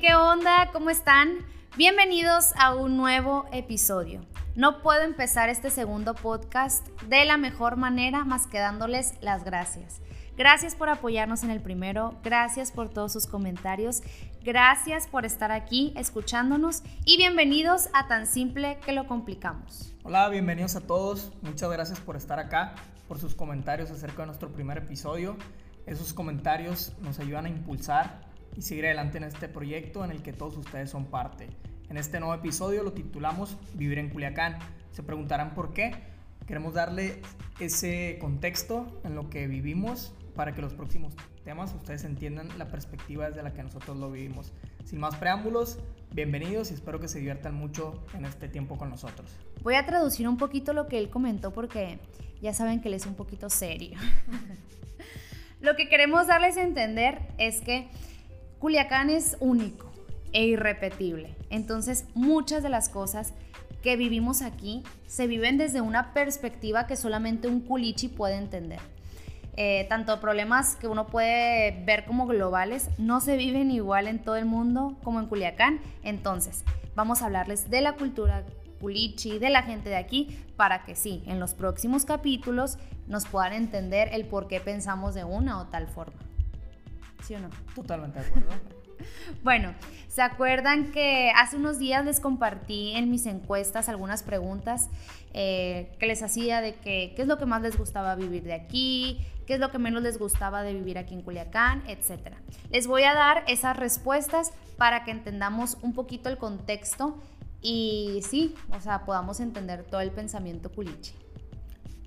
¿qué onda? ¿Cómo están? Bienvenidos a un nuevo episodio. No puedo empezar este segundo podcast de la mejor manera más que dándoles las gracias. Gracias por apoyarnos en el primero, gracias por todos sus comentarios, gracias por estar aquí escuchándonos y bienvenidos a Tan Simple que lo complicamos. Hola, bienvenidos a todos, muchas gracias por estar acá, por sus comentarios acerca de nuestro primer episodio. Esos comentarios nos ayudan a impulsar y seguir adelante en este proyecto en el que todos ustedes son parte. En este nuevo episodio lo titulamos Vivir en Culiacán. Se preguntarán por qué. Queremos darle ese contexto en lo que vivimos para que los próximos temas ustedes entiendan la perspectiva desde la que nosotros lo vivimos. Sin más preámbulos, bienvenidos y espero que se diviertan mucho en este tiempo con nosotros. Voy a traducir un poquito lo que él comentó porque ya saben que él es un poquito serio. lo que queremos darles a entender es que Culiacán es único e irrepetible. Entonces, muchas de las cosas que vivimos aquí se viven desde una perspectiva que solamente un culichi puede entender. Eh, tanto problemas que uno puede ver como globales no se viven igual en todo el mundo como en Culiacán. Entonces, vamos a hablarles de la cultura culichi, de la gente de aquí, para que sí, en los próximos capítulos nos puedan entender el por qué pensamos de una o tal forma. ¿Sí o no? Totalmente de acuerdo. Bueno, ¿se acuerdan que hace unos días les compartí en mis encuestas algunas preguntas eh, que les hacía de que, qué es lo que más les gustaba vivir de aquí, qué es lo que menos les gustaba de vivir aquí en Culiacán, etcétera? Les voy a dar esas respuestas para que entendamos un poquito el contexto y sí, o sea, podamos entender todo el pensamiento culichi.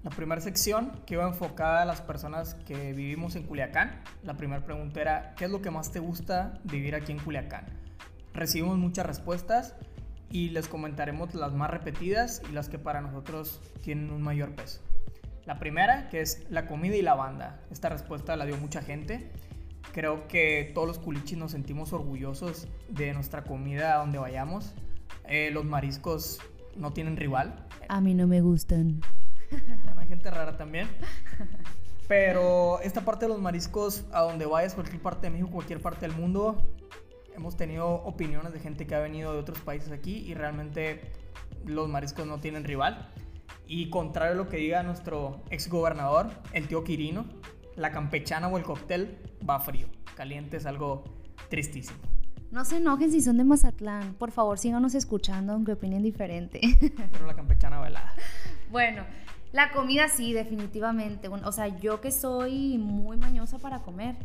La primera sección que iba enfocada a las personas que vivimos en Culiacán. La primera pregunta era, ¿qué es lo que más te gusta vivir aquí en Culiacán? Recibimos muchas respuestas y les comentaremos las más repetidas y las que para nosotros tienen un mayor peso. La primera, que es la comida y la banda. Esta respuesta la dio mucha gente. Creo que todos los culichis nos sentimos orgullosos de nuestra comida a donde vayamos. Eh, los mariscos no tienen rival. A mí no me gustan. Gente rara también. Pero esta parte de los mariscos, a donde vayas, cualquier parte de México, cualquier parte del mundo, hemos tenido opiniones de gente que ha venido de otros países aquí y realmente los mariscos no tienen rival. Y contrario a lo que diga nuestro ex gobernador, el tío Quirino, la campechana o el cóctel va frío. Caliente es algo tristísimo. No se enojen si son de Mazatlán. Por favor, síganos escuchando, aunque opinen diferente. Pero la campechana velada. Bueno, la comida sí, definitivamente. O sea, yo que soy muy mañosa para comer,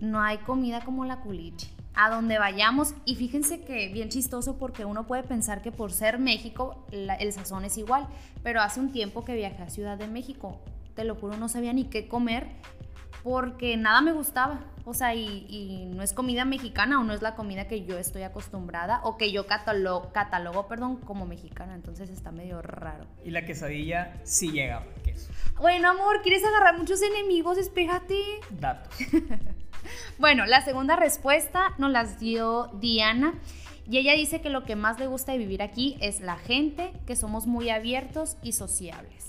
no hay comida como la culichi. A donde vayamos, y fíjense que bien chistoso porque uno puede pensar que por ser México el sazón es igual, pero hace un tiempo que viajé a Ciudad de México, te lo juro, no sabía ni qué comer porque nada me gustaba. O sea, y, no es comida mexicana o no es la comida que yo estoy acostumbrada o que yo catalogo, catalogo perdón, como mexicana. Entonces está medio raro. Y la quesadilla sí llega queso. Bueno, amor, ¿quieres agarrar muchos enemigos? Espérate. Datos. bueno, la segunda respuesta nos las dio Diana. Y ella dice que lo que más le gusta de vivir aquí es la gente, que somos muy abiertos y sociables.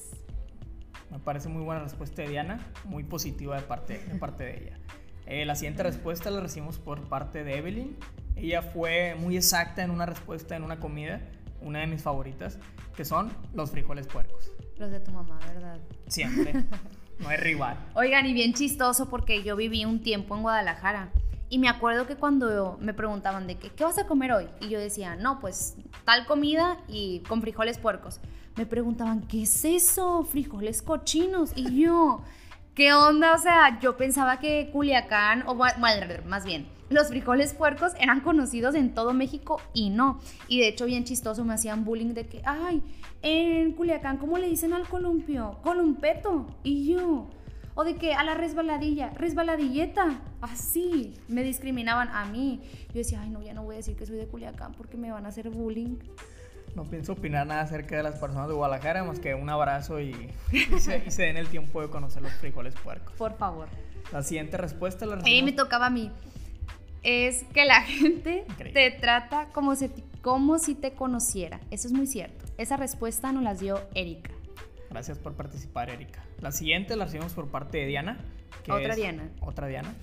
Me parece muy buena respuesta de Diana, muy positiva de parte de, parte de ella. Eh, la siguiente respuesta la recibimos por parte de Evelyn. Ella fue muy exacta en una respuesta en una comida, una de mis favoritas, que son los frijoles puercos. Los de tu mamá, ¿verdad? Siempre. No hay rival. Oigan, y bien chistoso porque yo viví un tiempo en Guadalajara. Y me acuerdo que cuando me preguntaban de qué, qué vas a comer hoy, y yo decía, no, pues tal comida y con frijoles puercos me preguntaban, ¿qué es eso? Frijoles cochinos. Y yo, ¿qué onda? O sea, yo pensaba que Culiacán, o más bien, los frijoles puercos eran conocidos en todo México y no. Y de hecho, bien chistoso, me hacían bullying de que, ay, en Culiacán, ¿cómo le dicen al columpio? Columpeto. Y yo, o de que a la resbaladilla, resbaladilleta. Así, me discriminaban a mí. Yo decía, ay, no, ya no voy a decir que soy de Culiacán porque me van a hacer bullying. No pienso opinar nada acerca de las personas de Guadalajara, más que un abrazo y, se, den el tiempo de conocer los frijoles puercos. Por favor. La siguiente respuesta la recibimos... me tocaba a mí. Es que la gente te trata como si, como si te conociera. Eso es muy cierto. Esa respuesta nos la dio Erika. Gracias por participar, Erika. La siguiente la recibimos por parte de Diana. otra Diana. Otra Diana.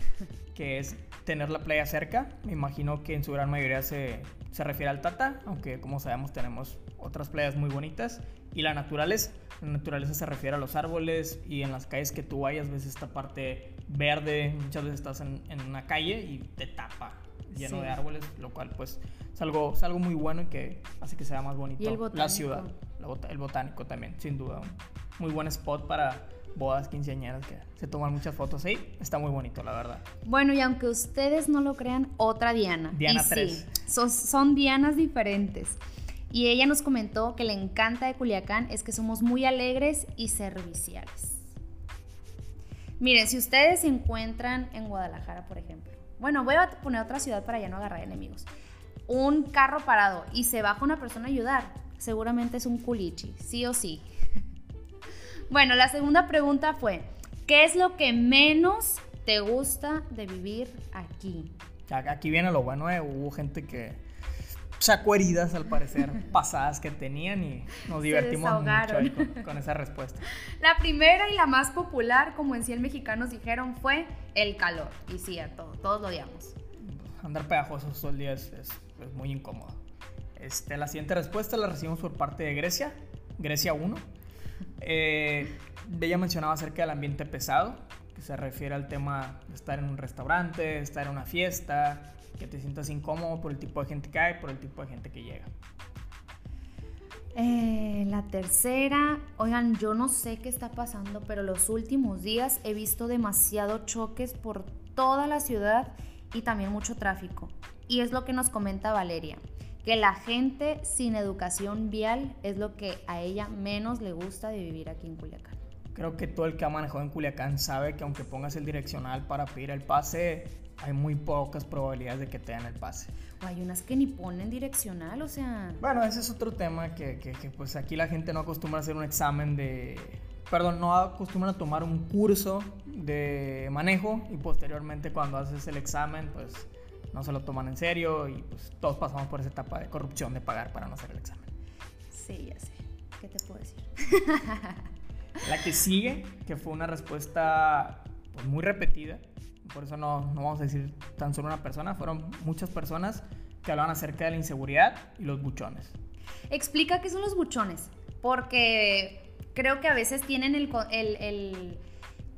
Que es tener la playa cerca. Me imagino que en su gran mayoría se, se refiere al Tata, aunque como sabemos tenemos otras playas muy bonitas. Y la naturaleza. La naturaleza se refiere a los árboles y en las calles que tú vayas ves esta parte verde. Muchas veces estás en, en una calle y te tapa lleno de árboles, lo cual pues es algo, es algo muy bueno y que hace que sea más bonito la ciudad. el botánico también, sin duda. Un muy buen spot para bodas quinceañeras que se toman muchas fotos ahí. Está muy bonito, la verdad. Bueno, y aunque ustedes no lo crean, otra Diana. Diana 3. son, son Dianas diferentes. Y ella nos comentó que le encanta de Culiacán es que somos muy alegres y serviciales. Miren, si ustedes se encuentran en Guadalajara, por ejemplo, bueno, voy a poner otra ciudad para ya no agarrar enemigos, un carro parado y se baja una persona a ayudar, seguramente es un culichi, sí o sí. Bueno, la segunda pregunta fue, ¿qué es lo que menos te gusta de vivir aquí? Aquí viene lo bueno, ¿eh? hubo gente que sacó heridas al parecer pasadas que tenían y nos divertimos mucho con, esa respuesta. La primera y la más popular, como en sí el mexicanos dijeron, fue el calor. Y sí, a todo, todos lo odiamos. Andar pegajosos todo el día es, muy incómodo. Este, la siguiente respuesta la recibimos por parte de Grecia, Grecia 1. Eh, ella mencionaba acerca del ambiente pesado, que se refiere al tema de estar en un restaurante, estar en una fiesta, que te sientas incómodo por el tipo de gente que hay, por el tipo de gente que llega. Eh, la tercera, oigan, yo no sé qué está pasando, pero los últimos días he visto demasiado choques por toda la ciudad y también mucho tráfico. Y es lo que nos comenta Valeria, que la gente sin educación vial es lo que a ella menos le gusta de vivir aquí en Culiacán. Creo que todo el que ha manejado en Culiacán sabe que aunque pongas el direccional para pedir el pase, hay muy pocas probabilidades de que te den el pase. O hay unas que ni ponen direccional, o sea... Bueno, ese es otro tema que, que, pues aquí la gente no acostumbra a hacer un examen de... Perdón, no acostumbran a tomar un curso de manejo y posteriormente cuando haces el examen, pues no se lo toman en serio y pues todos pasamos por esa etapa de corrupción de pagar para no hacer el examen. Sí, ya sé. ¿Qué te puedo decir? La que sigue, que fue una respuesta pues, muy repetida, por eso no, no vamos a decir tan solo una persona, fueron muchas personas que hablaban acerca de la inseguridad y los buchones. Explica qué son los buchones, porque creo que a veces tienen el, el, el,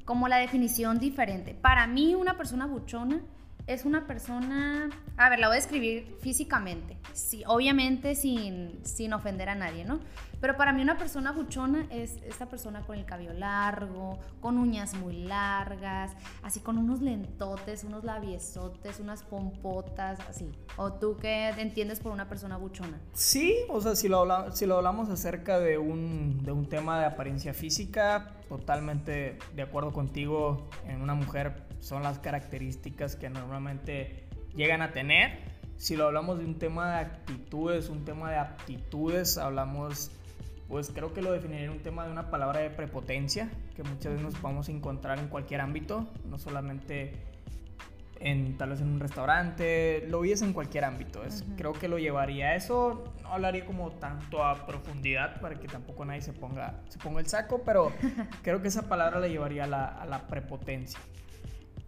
como la definición diferente. Para mí una persona buchona es una persona, a ver, la voy a describir físicamente, sí, obviamente sin, sin ofender a nadie, ¿no? Pero para mí una persona buchona es esta persona con el cabello largo, con uñas muy largas, así con unos lentotes, unos labiesotes, unas pompotas, así. ¿O tú qué entiendes por una persona buchona? Sí, o sea, si lo, hablamos, si lo hablamos acerca de un, de un tema de apariencia física, totalmente de acuerdo contigo, en una mujer son las características que normalmente llegan a tener. Si lo hablamos de un tema de actitudes, un tema de aptitudes, hablamos pues creo que lo definiría un tema de una palabra de prepotencia, que muchas veces nos podemos encontrar en cualquier ámbito, no solamente en tal vez en un restaurante, lo vies en cualquier ámbito. Es, Creo que lo llevaría a eso, no hablaría como tanto a profundidad para que tampoco nadie se ponga, se ponga el saco, pero creo que esa palabra la llevaría a la, a la prepotencia.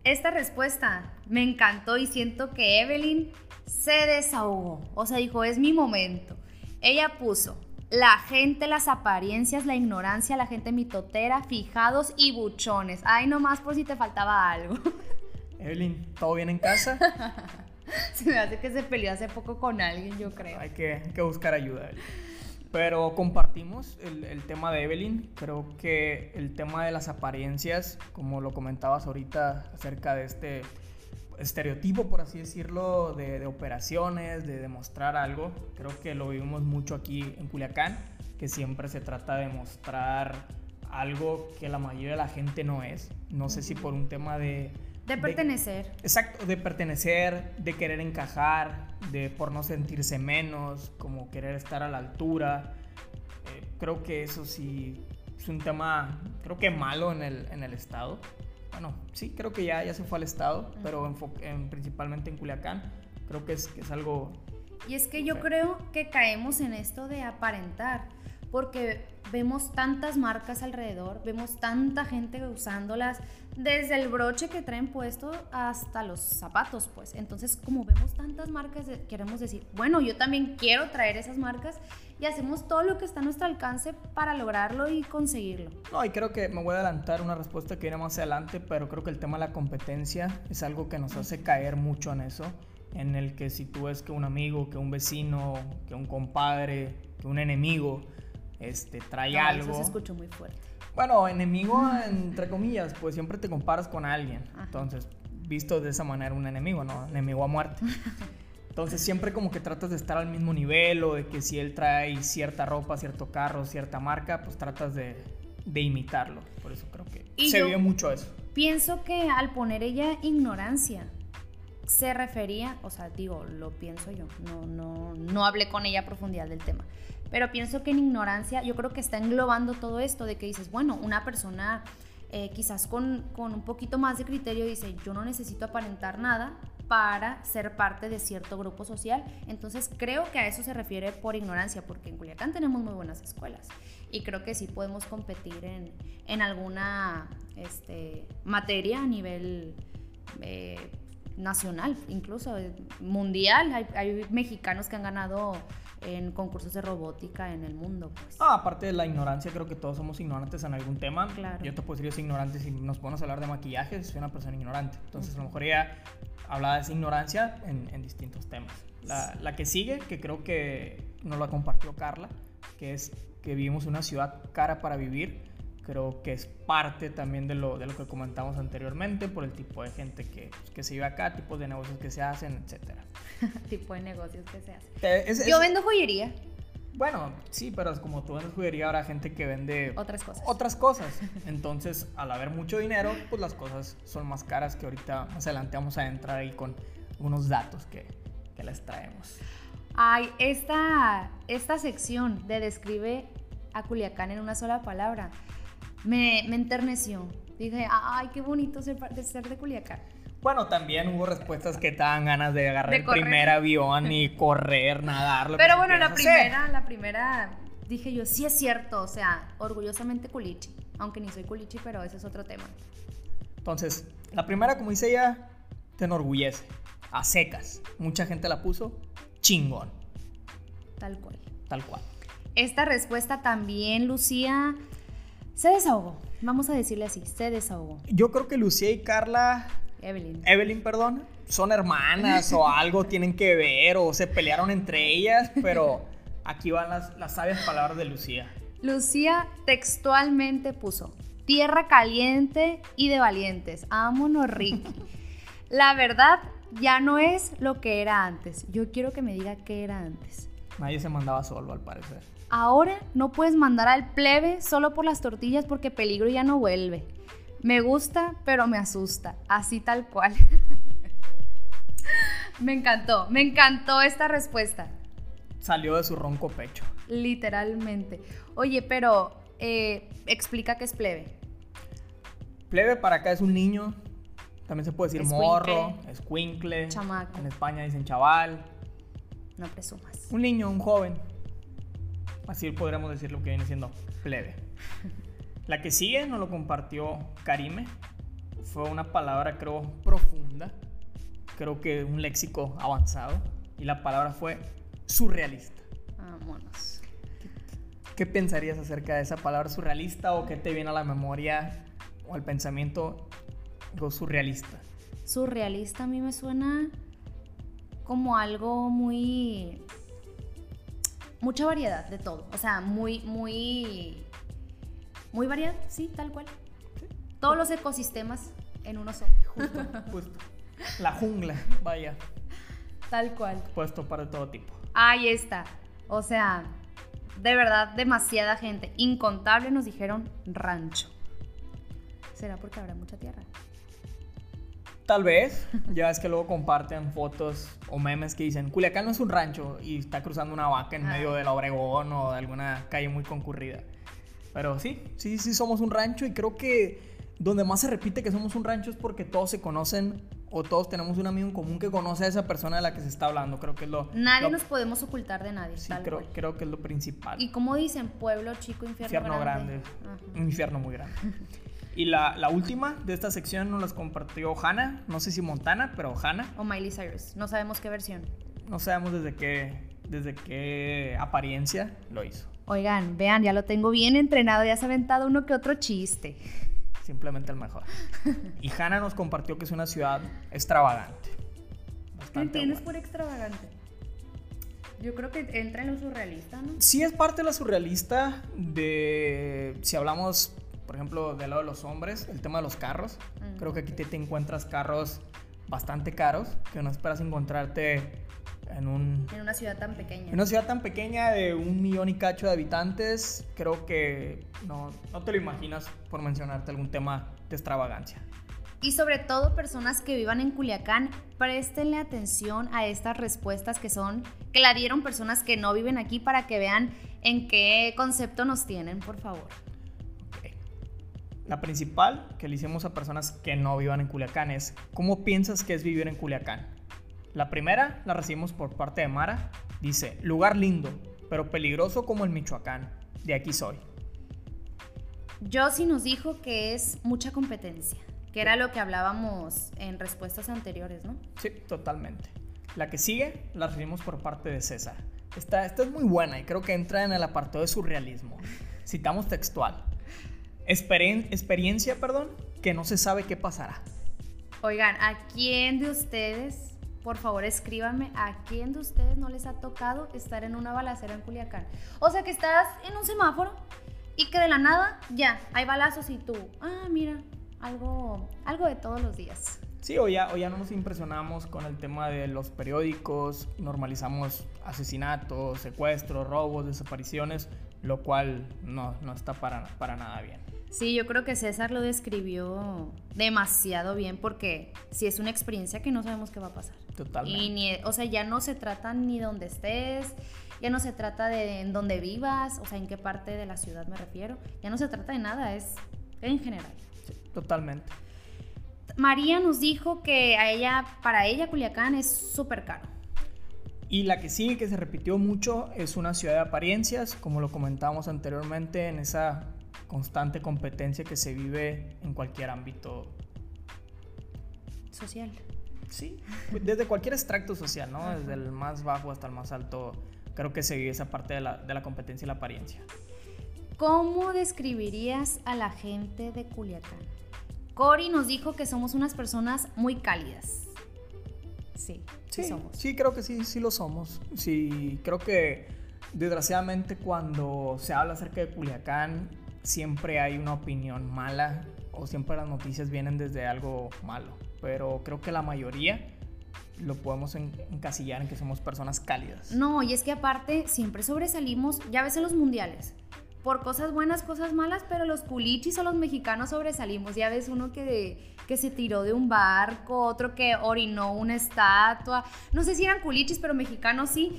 Esta respuesta me encantó y siento que Evelyn se desahogó, o sea, dijo, es mi momento. Ella puso, la gente, las apariencias, la ignorancia, la gente mitotera, fijados y buchones. Ay, nomás por si te faltaba algo. Evelyn, ¿todo bien en casa? se me hace que se peleó hace poco con alguien, yo creo. Hay que, buscar ayuda. Pero compartimos el, el, tema de Evelyn. Creo que el tema de las apariencias, como lo comentabas ahorita acerca de este estereotipo, por así decirlo, de, operaciones, de demostrar algo. Creo que lo vivimos mucho aquí en Culiacán, que siempre se trata de mostrar algo que la mayoría de la gente no es. No sé si por un tema de... De pertenecer. exacto, de pertenecer, de querer encajar, de por no sentirse menos, como querer estar a la altura. Eh, creo que eso sí es un tema, creo que malo en el, en el Estado bueno, sí, creo que ya, ya se fue al estado, pero en, principalmente en Culiacán, creo que es, que es algo... Y es que yo creo que caemos en esto de aparentar, porque vemos tantas marcas alrededor, vemos tanta gente usándolas, desde el broche que traen puesto hasta los zapatos, pues. Entonces, como vemos tantas marcas, eh, queremos decir, bueno, yo también quiero traer esas marcas y hacemos todo lo que está a nuestro alcance para lograrlo y conseguirlo. No, y creo que me voy a adelantar una respuesta que viene más adelante, pero creo que el tema de la competencia es algo que nos hace caer mucho en eso, en el que si tú ves que un amigo, que un vecino, que un compadre, que un enemigo, este, trae algo. Eso se escuchó muy fuerte. Bueno, enemigo entre comillas, pues siempre te comparas con alguien. Entonces, visto de esa manera un enemigo, ¿no? Enemigo a muerte. Entonces siempre como que tratas de estar al mismo nivel o de que si él trae cierta ropa, cierto carro, cierta marca, pues tratas de, de imitarlo. Por eso creo que se vio mucho eso. Pienso que al poner ella ignorancia, se refería, o sea, digo, lo pienso yo, no, no, no hablé con ella a profundidad del tema, pero pienso que en ignorancia yo creo que está englobando todo esto de que dices, bueno, una persona eh, quizás con, con, un poquito más de criterio dice, yo no necesito aparentar nada para ser parte de cierto grupo social. Entonces creo que a eso se refiere por ignorancia, porque en Culiacán tenemos muy buenas escuelas y creo que sí podemos competir en, en alguna este, materia a nivel... Eh, nacional, incluso eh, mundial. Hay, hay, mexicanos que han ganado en concursos de robótica en el mundo. Pues. Ah, aparte de la ignorancia, creo que todos somos ignorantes en algún tema. Claro. Yo te puedo decir, yo soy ignorante si nos podemos hablar de maquillaje, soy una persona ignorante. Entonces, a lo mejor ella hablaba de esa ignorancia en, en distintos temas. La, la, que sigue, que creo que nos la compartió Carla, que es que vivimos en una ciudad cara para vivir creo que es parte también de lo, de lo que comentamos anteriormente, por el tipo de gente que, pues, que se vive acá, tipos de negocios que se hacen, etc. tipo de negocios que se hacen. Yo vendo joyería. Bueno, sí, pero como tú vendes joyería, habrá gente que vende otras cosas. Otras cosas. Entonces, al haber mucho dinero, pues las cosas son más caras que ahorita más adelante vamos a entrar ahí con unos datos que, que les traemos. Ay, esta, esta sección de describe a Culiacán en una sola palabra me, me enterneció. Dije, ay, qué bonito ser de, ser de Culiacán. Bueno, también hubo respuestas que te dan ganas de agarrar el primer avión y correr, nadar. Pero bueno, la primera, la primera, dije yo, sí es cierto, o sea, orgullosamente culichi. Aunque ni soy culichi, pero ese es otro tema. Entonces, la primera, como dice ella, te enorgullece. A secas. Mucha gente la puso chingón. Tal cual. Tal cual. Esta respuesta también, Lucía, se desahogó. Vamos a decirle así, se desahogó. Yo creo que Lucía y Carla. Evelyn. Evelyn, perdón. Son hermanas o algo tienen que ver o se pelearon entre ellas, pero aquí van las, las sabias palabras de Lucía. Lucía textualmente puso: Tierra caliente y de valientes. Ámonos, Ricky. La verdad ya no es lo que era antes. Yo quiero que me diga qué era antes. Nadie se mandaba solo, al parecer. Ahora no puedes mandar al plebe solo por las tortillas porque peligro ya no vuelve. Me gusta, pero me asusta. Así tal cual. me encantó, me encantó esta respuesta. Salió de su ronco pecho. Literalmente. Oye, pero eh, explica qué es plebe. Plebe para acá es un niño. También se puede decir morro, escuincle. Chamaco. En España dicen chaval. No presumas. Un niño, un joven. Así podríamos decir lo que viene siendo plebe. La que sigue nos lo compartió Karime. Fue una palabra, creo, profunda. Creo que un léxico avanzado. Y la palabra fue surrealista. Vámonos. ¿Qué pensarías acerca de esa palabra surrealista o qué te viene a la memoria o al pensamiento algo surrealista? Surrealista a mí me suena como algo muy mucha variedad de todo. O sea, muy, muy, muy variedad, sí, tal cual. Todos los ecosistemas en uno solo. Justo, justo. La jungla, vaya. Tal cual. Puesto para todo tipo. Ahí está. O sea, de verdad, demasiada gente. Incontable nos dijeron rancho. ¿Será porque habrá mucha tierra? Tal vez, ya es que luego comparten fotos o memes que dicen, Culiacán no es un rancho y está cruzando una vaca en medio de la Obregón o de alguna calle muy concurrida. Pero sí, sí, sí somos un rancho y creo que donde más se repite que somos un rancho es porque todos se conocen o todos tenemos un amigo en común que conoce a esa persona de la que se está hablando. Creo que es lo... Nadie lo- nos podemos ocultar de nadie. Sí, tal creo, cual. creo que es lo principal. Y como dicen, pueblo chico, infierno, infierno grande. Un infierno muy grande. Y la, la última de esta sección nos las compartió Hanna. No sé si Montana, pero Hanna. O Miley Cyrus. No sabemos qué versión. No sabemos desde qué, desde qué apariencia lo hizo. Oigan, vean, ya lo tengo bien entrenado. Ya se ha aventado uno que otro chiste. Simplemente el mejor. Y Hanna nos compartió que es una ciudad extravagante. ¿Qué entiendes por extravagante? Yo creo que entra en lo surrealista, ¿no? Sí es parte de la surrealista de, si hablamos, por ejemplo, del lado de los hombres, el tema de los carros. Mm, Creo que aquí te, te encuentras carros bastante caros que no esperas encontrarte en, un, En una ciudad tan pequeña. en una ciudad tan pequeña de un millón y cacho de habitantes. Creo que no, no te lo imaginas por mencionarte algún tema de extravagancia. Y sobre todo personas que vivan en Culiacán, préstenle atención a estas respuestas que son, que la dieron personas que no viven aquí para que vean en qué concepto nos tienen, por favor. La principal que le hicimos a personas que no vivan en Culiacán es ¿cómo piensas que es vivir en Culiacán? La primera la recibimos por parte de Mara. Dice, lugar lindo, pero peligroso como el Michoacán. De aquí soy. Josie nos dijo que es mucha competencia, que era lo que hablábamos en respuestas anteriores, ¿no? Sí, totalmente. La que sigue la recibimos por parte de César. Esta, esta es muy buena y creo que entra en el apartado de surrealismo. Citamos textual. Experien- experiencia, perdón, que no se sabe qué pasará. Oigan, ¿a quién de ustedes, por favor escríbanme, a quién de ustedes no les ha tocado estar en una balacera en Culiacán? O sea, que estás en un semáforo y que de la nada, ya, hay balazos y tú, ah, mira, algo, algo de todos los días. Sí, o ya, o ya no nos impresionamos con el tema de los periódicos, normalizamos asesinatos, secuestros, robos, desapariciones, lo cual no, no está para, para nada bien. Sí, yo creo que César lo describió demasiado bien porque sí es una experiencia que no sabemos qué va a pasar. Totalmente. Y ni, o sea, ya no se trata ni donde estés, ya no se trata de en dónde vivas, o sea, en qué parte de la ciudad me refiero. Ya no se trata de nada, es en general. Sí, totalmente. María nos dijo que a ella, para ella Culiacán es súper caro. Y la que sigue, que se repitió mucho, es una ciudad de apariencias, como lo comentábamos anteriormente, en esa constante competencia que se vive en cualquier ámbito. Social. Sí, desde cualquier extracto social, ¿no? Desde el más bajo hasta el más alto, creo que se vive esa parte de la, de la competencia y la apariencia. ¿Cómo describirías a la gente de Culiacán? Cori nos dijo que somos unas personas muy cálidas. Sí, sí, Sí, somos. sí, creo que sí, sí lo somos. Sí, creo que desgraciadamente cuando se habla acerca de Culiacán siempre hay una opinión mala o siempre las noticias vienen desde algo malo. Pero creo que la mayoría lo podemos en- encasillar en que somos personas cálidas. No, y es que aparte siempre sobresalimos, ya ves en los mundiales, por cosas buenas, cosas malas, pero los culichis o los mexicanos sobresalimos. Ya ves uno que, que se tiró de un barco, otro que orinó una estatua. No sé si eran culichis, pero mexicanos sí.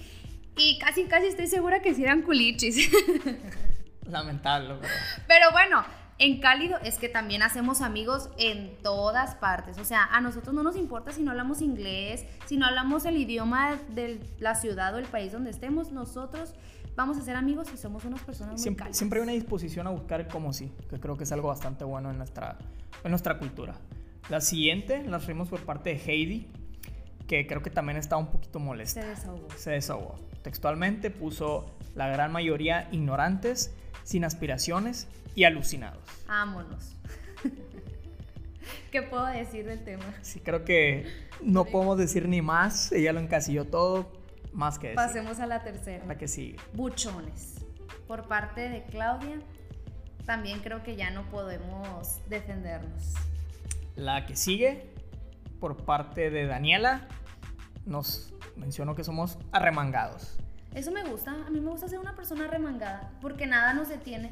Y casi, casi estoy segura que sí eran culichis. Lamentable, pero... Pero bueno, en cálido es que también hacemos amigos en todas partes. O sea, a nosotros no nos importa si no hablamos inglés, si no hablamos el idioma de la ciudad o el país donde estemos. Nosotros vamos a ser amigos y somos unas personas muy Siempre, cálidas. siempre hay una disposición a buscar como sí, que creo que es algo bastante bueno en nuestra, en nuestra cultura. La siguiente la recibimos por parte de Heidi, que creo que también está un poquito molesta. Se desahogó. Se desahogó. Textualmente puso la gran mayoría ignorantes, sin aspiraciones y alucinados. Vámonos. ¿Qué puedo decir del tema? Sí, creo que no podemos decir ni más. Ella lo encasilló todo, más que decir. Pasemos a la tercera. La que sigue. Buchones. Por parte de Claudia, también creo que ya no podemos defendernos. La que sigue, por parte de Daniela, nos mencionó que somos arremangados. Eso me gusta. A mí me gusta ser una persona remangada porque nada nos detiene.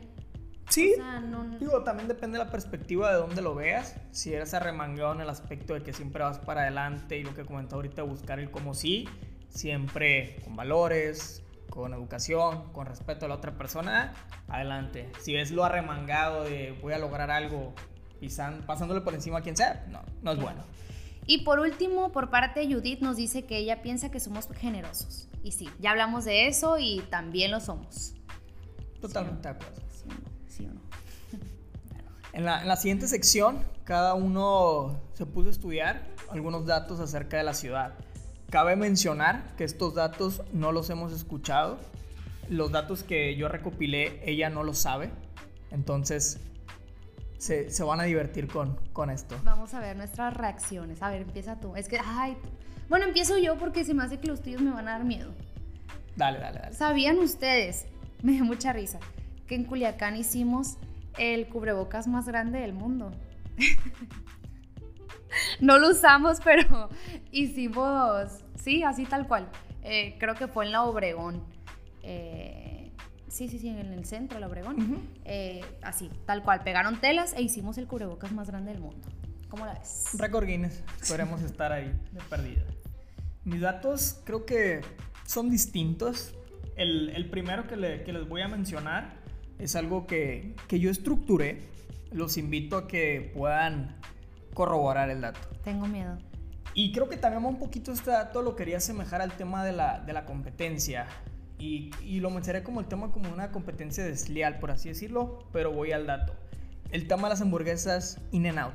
Sí, O sea, no. digo, también depende de la perspectiva de dónde lo veas. Si eres arremangado en el aspecto de que siempre vas para adelante y lo que comentó ahorita, buscar el como sí, siempre con valores, con educación, con respeto a la otra persona, adelante. Si ves lo arremangado de voy a lograr algo pisan- pasándole por encima a quien sea, no, no es bueno. Y por último, por parte de Judith nos dice que ella piensa que somos generosos. Y sí, ya hablamos de eso y también lo somos. Totalmente de acuerdo. Sí o no. En la, en la siguiente sección, cada uno se puso a estudiar algunos datos acerca de la ciudad. Cabe mencionar que estos datos no los hemos escuchado. Los datos que yo recopilé, ella no los sabe. Entonces, se, se van a divertir con, con esto. Vamos a ver nuestras reacciones. A ver, empieza tú. Es que, ay, bueno, empiezo yo porque se me hace que los tuyos me van a dar miedo. Dale, dale, dale. ¿Sabían ustedes? Me dio mucha risa. Que en Culiacán hicimos el cubrebocas más grande del mundo. no lo usamos, pero hicimos, sí, así tal cual. Eh, creo que fue en la Obregón. Eh, sí, sí, sí, en el centro, de la Obregón. Eh, así, tal cual. Pegaron telas e hicimos el cubrebocas más grande del mundo. ¿Cómo la ves? Récord Guinness. Podremos estar ahí de perdida. Mis datos creo que son distintos. El, el primero que, le- que les voy a mencionar es algo que, que yo estructuré. Los invito a que puedan corroborar el dato. Tengo miedo. Y creo que también un poquito este dato lo quería asemejar al tema de la, de la competencia. Y, y lo mencioné como el tema como una competencia desleal, por así decirlo, pero voy al dato. El tema de las hamburguesas In n Out.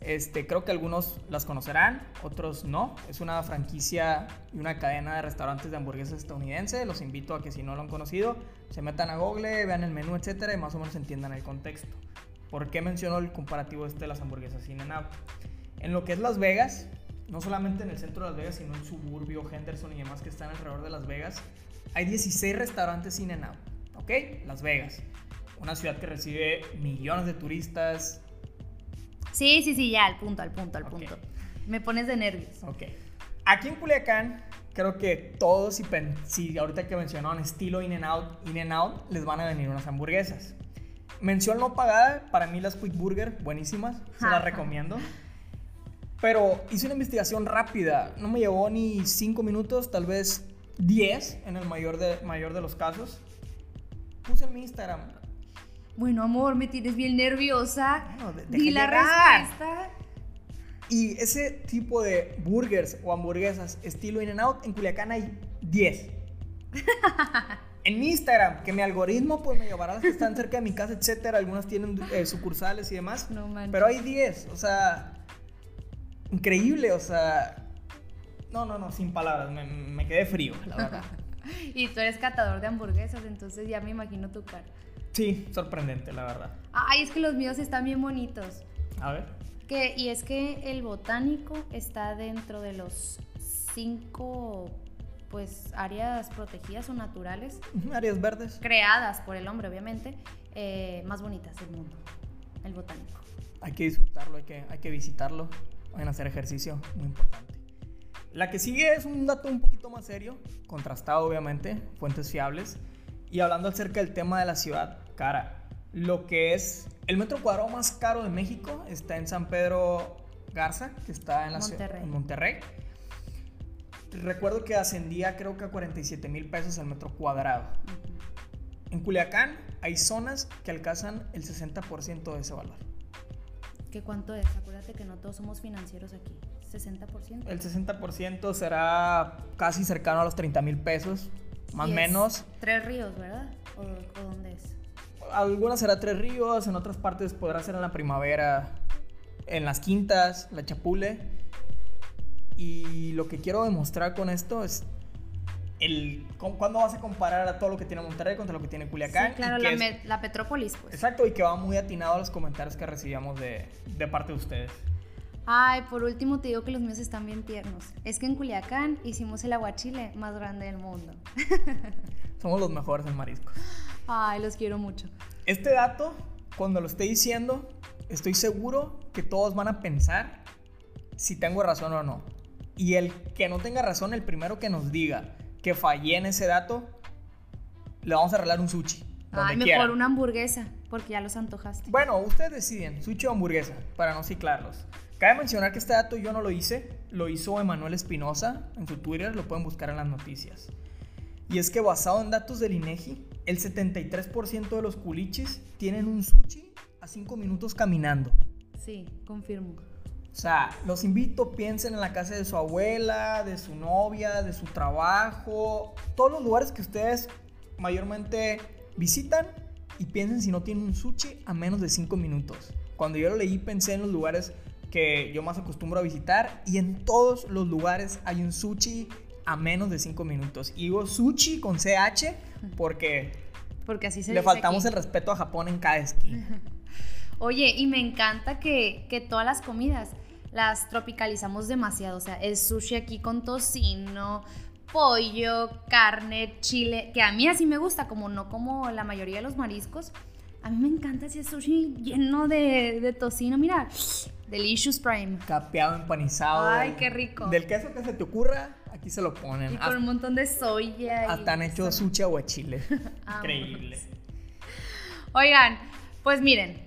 Este, creo que algunos las conocerán, otros no. Es una franquicia y una cadena de restaurantes de hamburguesas estadounidense. Los invito a que si no lo han conocido, se metan a Google, vean el menú, etcétera, y más o menos entiendan el contexto. ¿Por qué menciono el comparativo este de las hamburguesas In n Out? En lo que es Las Vegas, no solamente en el centro de Las Vegas, sino en suburbio, Henderson y demás que están alrededor de Las Vegas, hay 16 restaurantes In n Out. ¿Ok? Las Vegas. Una ciudad que recibe millones de turistas. Sí, sí, sí, ya, al punto, al punto, al punto. Me pones de nervios. Ok. Aquí en Culiacán, creo que todos, si, si ahorita que mencionaron estilo In n Out, In n Out, les van a venir unas hamburguesas. Mención no pagada, para mí las Quick Burger, buenísimas, se las recomiendo. Pero hice una investigación rápida, no me llevó ni 5 minutos, tal vez 10 en el mayor de, mayor de los casos. Puse en mi Instagram. Bueno, amor, me tienes bien nerviosa. Bueno, de- Di la llegar. respuesta. Y ese tipo de burgers o hamburguesas estilo In n Out en Culiacán hay 10. en mi Instagram, que mi algoritmo pues me llevará a las que están cerca de mi casa, etcétera. Algunas tienen eh, sucursales y demás. No. Pero hay 10, o sea, increíble, o sea, no, no, no, sin palabras, me, me quedé frío, la verdad. Y tú eres catador de hamburguesas, entonces ya me imagino tu cara. Sí, sorprendente, la verdad. Ay, es que los míos están bien bonitos. A ver. Que, y es que el botánico está dentro de los cinco pues áreas protegidas o naturales Áreas verdes. creadas por el hombre obviamente eh, más bonitas del mundo el botánico Hay que disfrutarlo, hay que, hay que visitarlo. Vayan a hacer ejercicio, muy importante. La que sigue es un dato un poquito más serio, contrastado obviamente, fuentes fiables. Y hablando acerca del tema de la ciudad cara, lo que es el metro cuadrado más caro de México está en San Pedro Garza, que está en, la ciudad- Monterrey. en Monterrey. Recuerdo que ascendía creo que a 47 mil pesos el metro cuadrado. En Culiacán hay zonas que alcanzan el 60% de ese valor. ¿Qué cuánto es? Acuérdate que no todos somos financieros aquí. 60%. El 60% será casi cercano a los 30 mil pesos, más o menos. Tres ríos, ¿verdad? ¿O, o dónde es? Algunas será Tres Ríos, en otras partes podrá ser en la primavera, en las quintas, la Chapule. Y lo que quiero demostrar con esto es el cu- cuándo vas a comparar a todo lo que tiene Monterrey contra lo que tiene Culiacán. sí, claro, la, que es- me- la Petrópolis, pues. Exacto, y que va muy atinado a los comentarios que recibíamos de, de parte de ustedes. Ay, por último te digo que los míos están bien tiernos. Es que en Culiacán hicimos el aguachile más grande del mundo. Somos los mejores en mariscos. Ay, los quiero mucho. Este dato, cuando lo esté diciendo, estoy seguro que todos van a pensar si tengo razón o no. Y el que no tenga razón, el primero que nos diga que fallé en ese dato, le vamos a arreglar un sushi. Ay, mejor una hamburguesa, porque ya los antojaste. Bueno, ustedes deciden, sushi o hamburguesa, para no ciclarlos. Cabe mencionar que este dato yo no lo hice, lo hizo Emanuel Espinosa en su Twitter, lo pueden buscar en las noticias. Y es que basado en datos del INEGI, el 73% de los culichis tienen un sushi a 5 minutos caminando. Sí, confirmo. O sea, los invito, piensen en la casa de su abuela, de su novia, de su trabajo, todos los lugares que ustedes mayormente visitan y piensen si no tienen un sushi a menos de 5 minutos. Cuando yo lo leí pensé en los lugares que yo más acostumbro a visitar y en todos los lugares hay un sushi a menos de 5 minutos. Y digo sushi con CH porque, porque así se le faltamos el respeto a Japón en cada esquina. Oye, y me encanta que, que todas las comidas las tropicalizamos demasiado. O sea, el sushi aquí con tocino, pollo, carne, chile, que a mí así me gusta, como no como la mayoría de los mariscos. A mí me encanta ese sushi lleno de, tocino. Mira, Delicious Prime. Capeado, empanizado. Ay, qué rico. Del queso que se te ocurra, aquí se lo ponen. Y con un montón de soya. Hasta han hecho sushi chile. Increíble. Oigan, pues miren,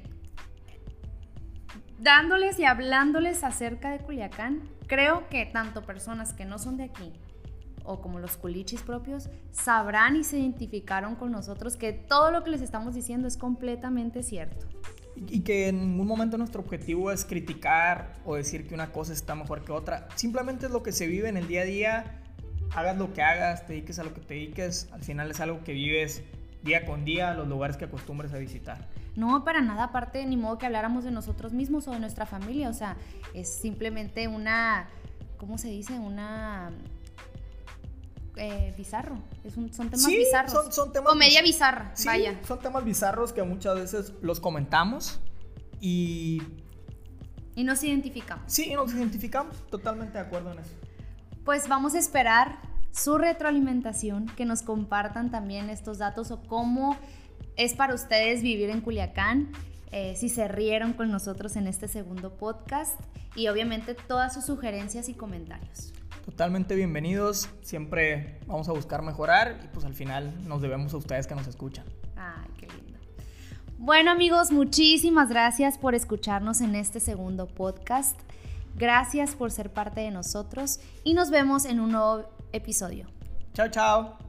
dándoles y hablándoles acerca de Culiacán, creo que tanto personas que no son de aquí o como los culichis propios sabrán y se identificaron con nosotros que todo lo que les estamos diciendo es completamente cierto. Y que en ningún momento nuestro objetivo es criticar o decir que una cosa está mejor que otra. Simplemente es lo que se vive en el día a día. Hagas lo que hagas, te dediques a lo que te dediques. Al final es algo que vives día con día, los lugares que acostumbres a visitar. No, para nada, aparte, ni modo que habláramos de nosotros mismos o de nuestra familia, o sea, es simplemente una, ¿cómo se dice? Una... Eh, bizarro, es un, son temas bizarros. Son, son temas Comedia bizarra, sí, vaya. Son temas bizarros que muchas veces los comentamos y... Y nos identificamos. Sí, nos identificamos, totalmente de acuerdo en eso. Pues vamos a esperar su retroalimentación, que nos compartan también estos datos o cómo es para ustedes vivir en Culiacán, eh, si se rieron con nosotros en este segundo podcast y obviamente todas sus sugerencias y comentarios. Totalmente bienvenidos, siempre vamos a buscar mejorar y pues al final nos debemos a ustedes que nos escuchan. Ay, qué lindo. Bueno amigos, muchísimas gracias por escucharnos en este segundo podcast. Gracias por ser parte de nosotros y nos vemos en un nuevo episodio. Chao, chao.